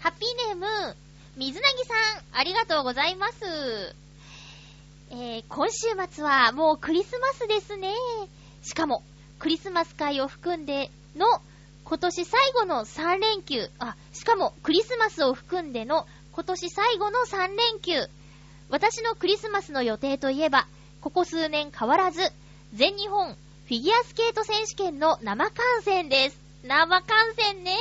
ハッピーネーム、水なぎさん、ありがとうございます。えー、今週末はもうクリスマスですね。しかも、クリスマス会を含んでの今年最後の3連休、あ、しかもクリスマスを含んでの今年最後の3連休。私のクリスマスの予定といえば、ここ数年変わらず、全日本フィギュアスケート選手権の生観戦です。生観戦ね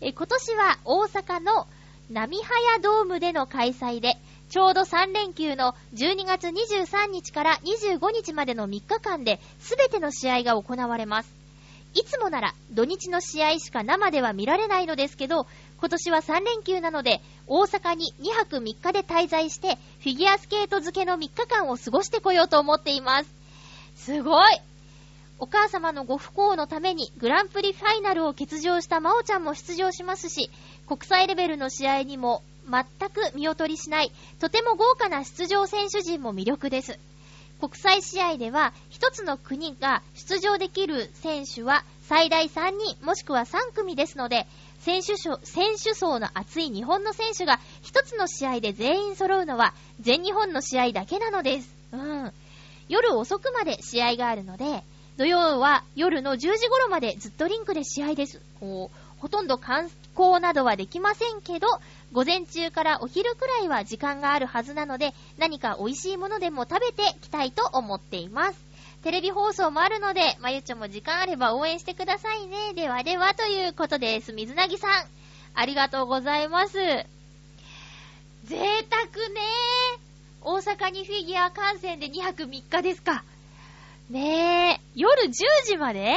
え。今年は大阪の波早ドームでの開催で、ちょうど3連休の12月23日から25日までの3日間で全ての試合が行われます。いつもなら土日の試合しか生では見られないのですけど、今年は3連休なので、大阪に2泊3日で滞在して、フィギュアスケート漬けの3日間を過ごしてこようと思っています。すごいお母様のご不幸のためにグランプリファイナルを欠場したまおちゃんも出場しますし、国際レベルの試合にも全く見劣りしない、とても豪華な出場選手陣も魅力です。国際試合では一つの国が出場できる選手は最大3人もしくは3組ですので、選手選手層の厚い日本の選手が一つの試合で全員揃うのは全日本の試合だけなのです。うん。夜遅くまで試合があるので、土曜は夜の10時頃までずっとリンクで試合です。ほとんど観光などはできませんけど、午前中からお昼くらいは時間があるはずなので、何か美味しいものでも食べてきたいと思っています。テレビ放送もあるので、まゆちょも時間あれば応援してくださいね。ではではということです。水なぎさん、ありがとうございます。贅沢ね大阪にフィギュア観戦で2泊3日ですか。ねえ、夜10時まで？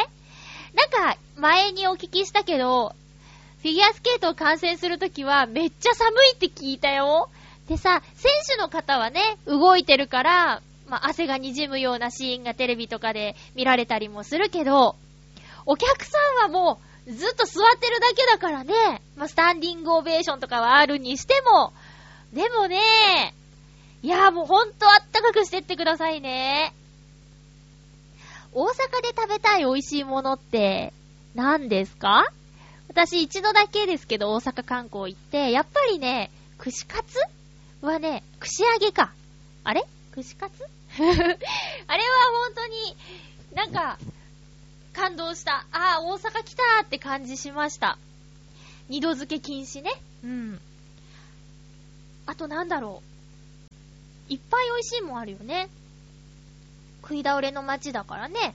なんか、前にお聞きしたけど、フィギュアスケートを観戦するときはめっちゃ寒いって聞いたよ。でさ、選手の方はね、動いてるから、まあ、汗が滲むようなシーンがテレビとかで見られたりもするけど、お客さんはもうずっと座ってるだけだからね、まあ、スタンディングオベーションとかはあるにしても、でもね、いやもうほんとあったかくしてってくださいね。大阪で食べたい美味しいものって何ですか？私一度だけですけど大阪観光行って、やっぱりね、串カツはね、串揚げか。あれ？串カツ？あれは本当に、なんか、感動した。ああ、大阪来たーって感じしました。二度漬け禁止ね。うん。あとなんだろう。いっぱい美味しいもんあるよね。食い倒れの街だからね。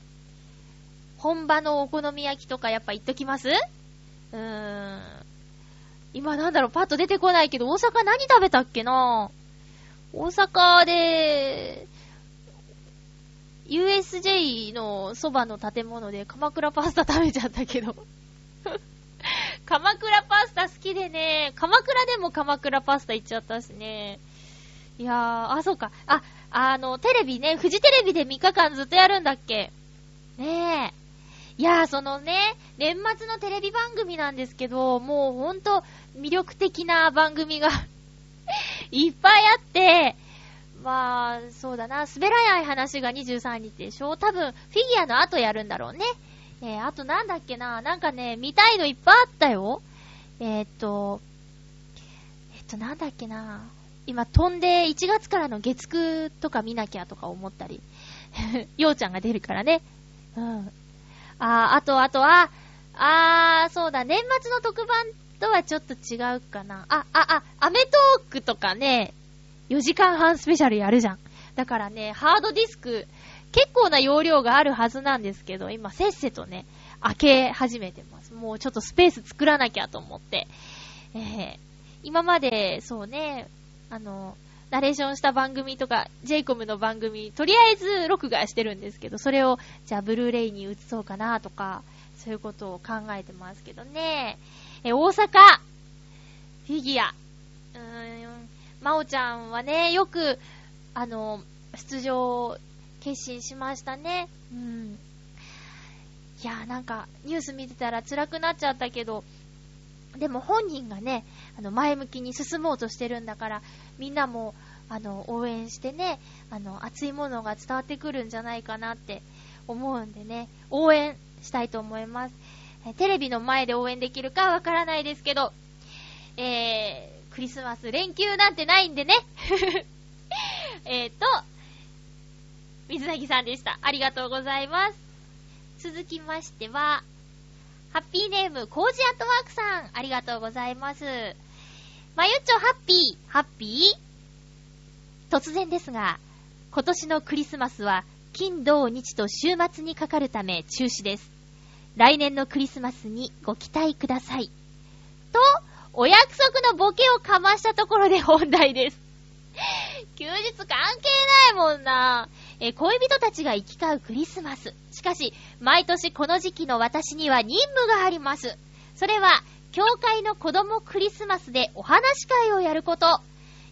本場のお好み焼きとかやっぱ行っときます？うーん。今なんだろう、パッと出てこないけど、大阪何食べたっけな？大阪で、USJ のそばの建物で鎌倉パスタ食べちゃったけど 鎌倉パスタ好きでね、鎌倉でも鎌倉パスタ行っちゃったしね。いやー、あ、そうか。あ、あの、テレビね、フジテレビで3日間ずっとやるんだっけねえ。いやー、そのね、年末のテレビ番組なんですけど、もうほんと魅力的な番組が いっぱいあって、まあ、そうだな、滑らない話が23日でしょ？多分、フィギュアの後やるんだろうね。えー、あとなんだっけな、なんかね、見たいのいっぱいあったよ。えー、っと、えっと、なんだっけな？今、飛んで1月からの月9とか見なきゃとか思ったり。ようちゃんが出るからね。うん。ああと、あとは、あー、そうだ、年末の特番とはちょっと違うかな。あ、あ、あ、アメトークとかね、4時間半スペシャルやるじゃん。だからね、ハードディスク、結構な容量があるはずなんですけど、今せっせとね、開け始めてます。もうちょっとスペース作らなきゃと思って。えー、今まで、そうね、あの、ナレーションした番組とか、j イコムの番組、とりあえず録画してるんですけど、それを、じゃあ、ブルーレイに移そうかなとか、そういうことを考えてますけどね。え、大阪、フィギュア。うーん、まおちゃんはね、よく、あの、出場、決心しましたね。うん。いやーなんか、ニュース見てたら辛くなっちゃったけど、でも本人がね、あの、前向きに進もうとしてるんだから、みんなも、あの、応援してね、あの、熱いものが伝わってくるんじゃないかなって思うんでね、応援したいと思います。テレビの前で応援できるかわからないですけど、えー、クリスマス連休なんてないんでね。えっと、水なぎさんでした。ありがとうございます。続きましては、ハッピーネーム、コージアットワークさん、ありがとうございます。まゆっちょハッピー、ハッピー？突然ですが、今年のクリスマスは、金土日と週末にかかるため中止です。来年のクリスマスにご期待ください。と、お約束のボケをかましたところで本題です。休日関係ないもんな。え恋人たちが行き交うクリスマス。しかし、毎年この時期の私には任務があります。それは、教会の子供クリスマスでお話会をやること。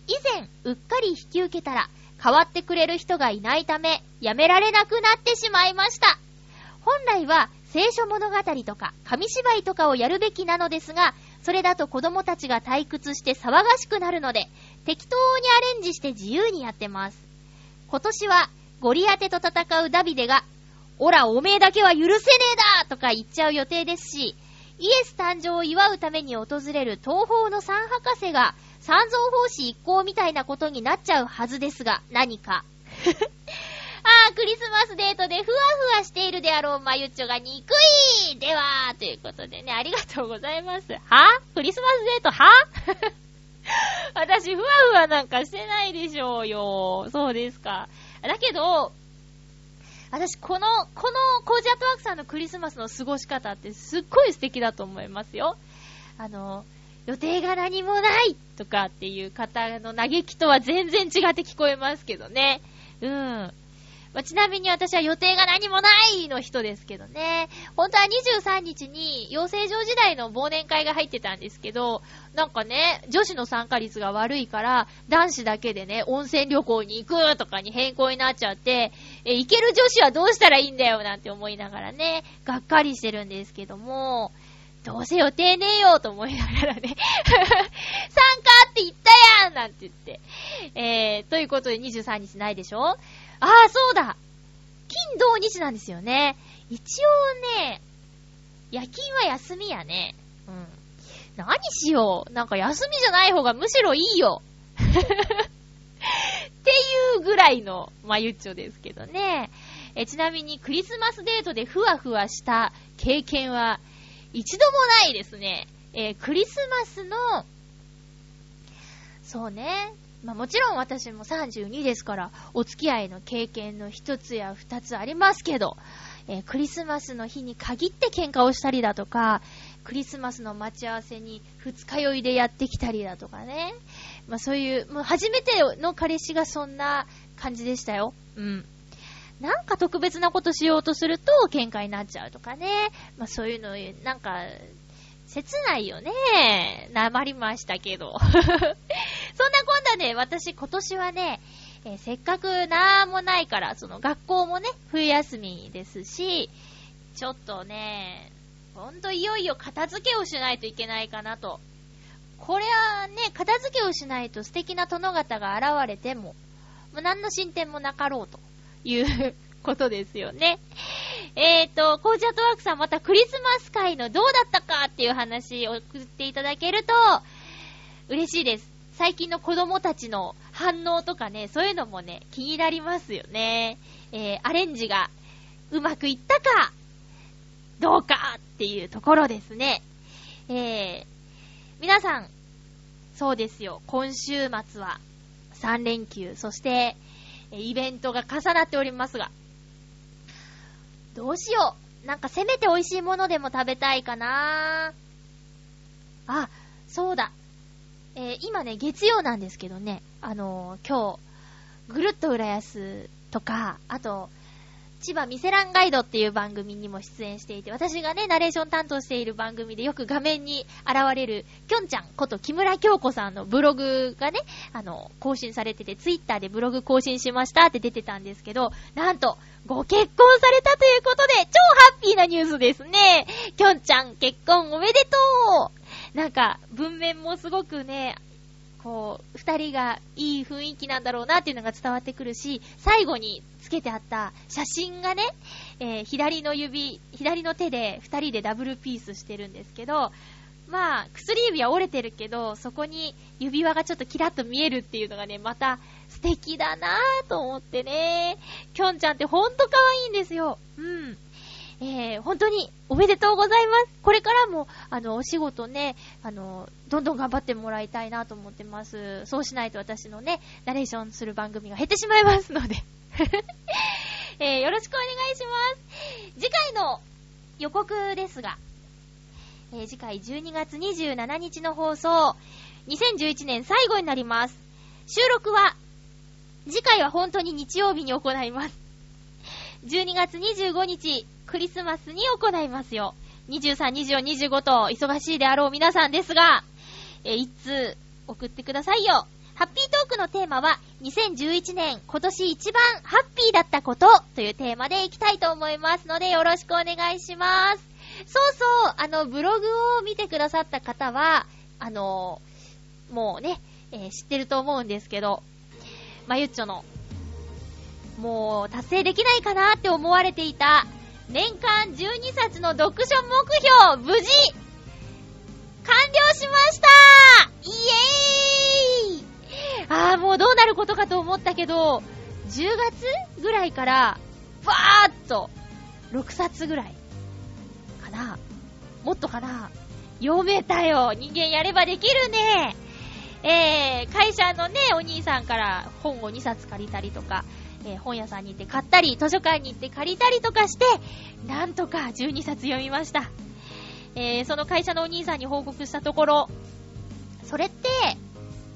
以前、うっかり引き受けたら、代わってくれる人がいないため、やめられなくなってしまいました。本来は、聖書物語とか、紙芝居とかをやるべきなのですが、それだと子供たちが退屈して騒がしくなるので、適当にアレンジして自由にやってます。今年は、ゴリアテと戦うダビデが、オラ、おめえだけは許せねえだとか言っちゃう予定ですし、イエス誕生を祝うために訪れる東方の三博士が、三蔵法師一行みたいなことになっちゃうはずですが、何か。あー、クリスマスデートでふわふわしているであろうまゆっちょが憎いではということでね、ありがとうございます。は？クリスマスデートは？私、ふわふわなんかしてないでしょうよ。そうですか。だけど、私、この、このコージアットワークさんのクリスマスの過ごし方ってすっごい素敵だと思いますよ。あの、予定が何もないとかっていう方の嘆きとは全然違って聞こえますけどね。うん。まあ、ちなみに私は予定が何もないの人ですけどね。本当は23日に養成所時代の忘年会が入ってたんですけど、なんかね、女子の参加率が悪いから、男子だけでね、温泉旅行に行くとかに変更になっちゃって、え、行ける女子はどうしたらいいんだよなんて思いながらね、がっかりしてるんですけども、どうせ予定ねえよと思いながらね 参加って言ったやんなんて言って。えー、ということで23日ないでしょ？ああ、そうだ金土日なんですよね。一応ね、夜勤は休みやね。うん。何しよう。なんか休みじゃない方がむしろいいよ。っていうぐらいの、まゆっちょですけどね。え、ちなみにクリスマスデートでふわふわした経験は一度もないですね。えー、クリスマスの、そうね、まあもちろん私も32ですから、お付き合いの経験の一つや二つありますけど、えー、クリスマスの日に限って喧嘩をしたりだとか、クリスマスの待ち合わせに二日酔いでやってきたりだとかね。まあそういう、もう初めての彼氏がそんな感じでしたよ。うん。なんか特別なことしようとすると喧嘩になっちゃうとかね。まあそういうの、なんか、切ないよね。なまりましたけど。そんなこんなで、私今年はね、えー、せっかくなんもないから、その学校もね、冬休みですし、ちょっとね、ほんといよいよ片付けをしないといけないかなと。これはね、片付けをしないと素敵な殿方が現れても、もう何の進展もなかろうということですよね。えっ、ー、と、コージャートワークさんまたクリスマス会のどうだったかっていう話を送っていただけると、嬉しいです。最近の子供たちの反応とかね、そういうのもね、気になりますよね。えー、アレンジがうまくいったか、どうかっていうところですね。えー、皆さん、そうですよ、今週末は3連休、そして、イベントが重なっておりますが、どうしよう。なんかせめて美味しいものでも食べたいかなあ、そうだ。えー今ね、月曜なんですけどね、あのー今日、ぐるっと浦安とか、あと、千葉ミセランガイドっていう番組にも出演していて、私がね、ナレーション担当している番組でよく画面に現れる、きょんちゃんこと木村京子さんのブログがね、あの、更新されてて、ツイッターでブログ更新しましたって出てたんですけど、なんと、ご結婚されたということで、超ハッピーなニュースですね。きょんちゃん結婚おめでとうなんか、文面もすごくね、こう、二人がいい雰囲気なんだろうなっていうのが伝わってくるし、最後につけてあった写真がね、えー左の指、左の手で二人でダブルピースしてるんですけど、まあ、薬指は折れてるけど、そこに指輪がちょっとキラッと見えるっていうのがね、また素敵だなぁと思ってね。きょんちゃんってほんと可愛いんですよ。うん。えー、本当におめでとうございます。これからも、あの、お仕事ね、あの、どんどん頑張ってもらいたいなと思ってます。そうしないと私のね、ナレーションする番組が減ってしまいますので。えー、よろしくお願いします。次回の予告ですが、えー次回12月27日の放送、2011年最後になります。収録は、次回は本当に日曜日に行います。12月25日、クリスマスに行いますよ。23、24、25と忙しいであろう皆さんですが、えー、いつ送ってくださいよ。ハッピートークのテーマは、2011年今年一番ハッピーだったことというテーマでいきたいと思いますので、よろしくお願いします。そうそう、あの、ブログを見てくださった方は、あの、もうね、えー知ってると思うんですけど、まゆっちょの、もう達成できないかなって思われていた、年間12冊の読書目標、無事、完了しました。イエーイ。あーもうどうなることかと思ったけど、10月ぐらいから、バーっと、6冊ぐらい、かな。もっとかな。読めたよ。人間やればできるね。えー、会社のね、お兄さんから本を2冊借りたりとか、えー本屋さんに行って買ったり、図書館に行って借りたりとかして、なんとか12冊読みました。えー、その会社のお兄さんに報告したところ、それって、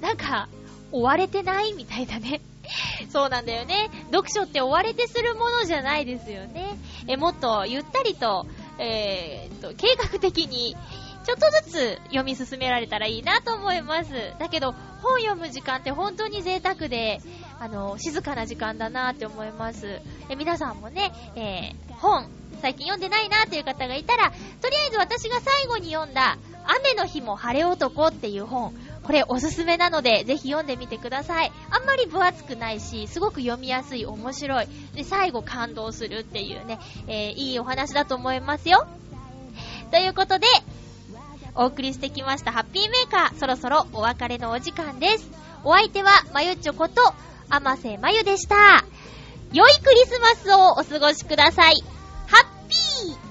なんか、追われてないみたいだね。そうなんだよね。読書って追われてするものじゃないですよね。え、もっとゆったりと、えーっと、計画的に、ちょっとずつ読み進められたらいいなと思います。だけど、本読む時間って本当に贅沢で、あの、静かな時間だなって思います。え皆さんもね、えー本、最近読んでないなっていう方がいたら、とりあえず私が最後に読んだ、雨の日も晴れ男っていう本、これおすすめなので、ぜひ読んでみてください。あんまり分厚くないし、すごく読みやすい、面白い。で、最後感動するっていうね、えーいいお話だと思いますよ。ということで、お送りしてきましたハッピーメーカー、そろそろお別れのお時間です。お相手は、まゆちょこと、甘瀬まゆでした。良いクリスマスをお過ごしください。ハッピー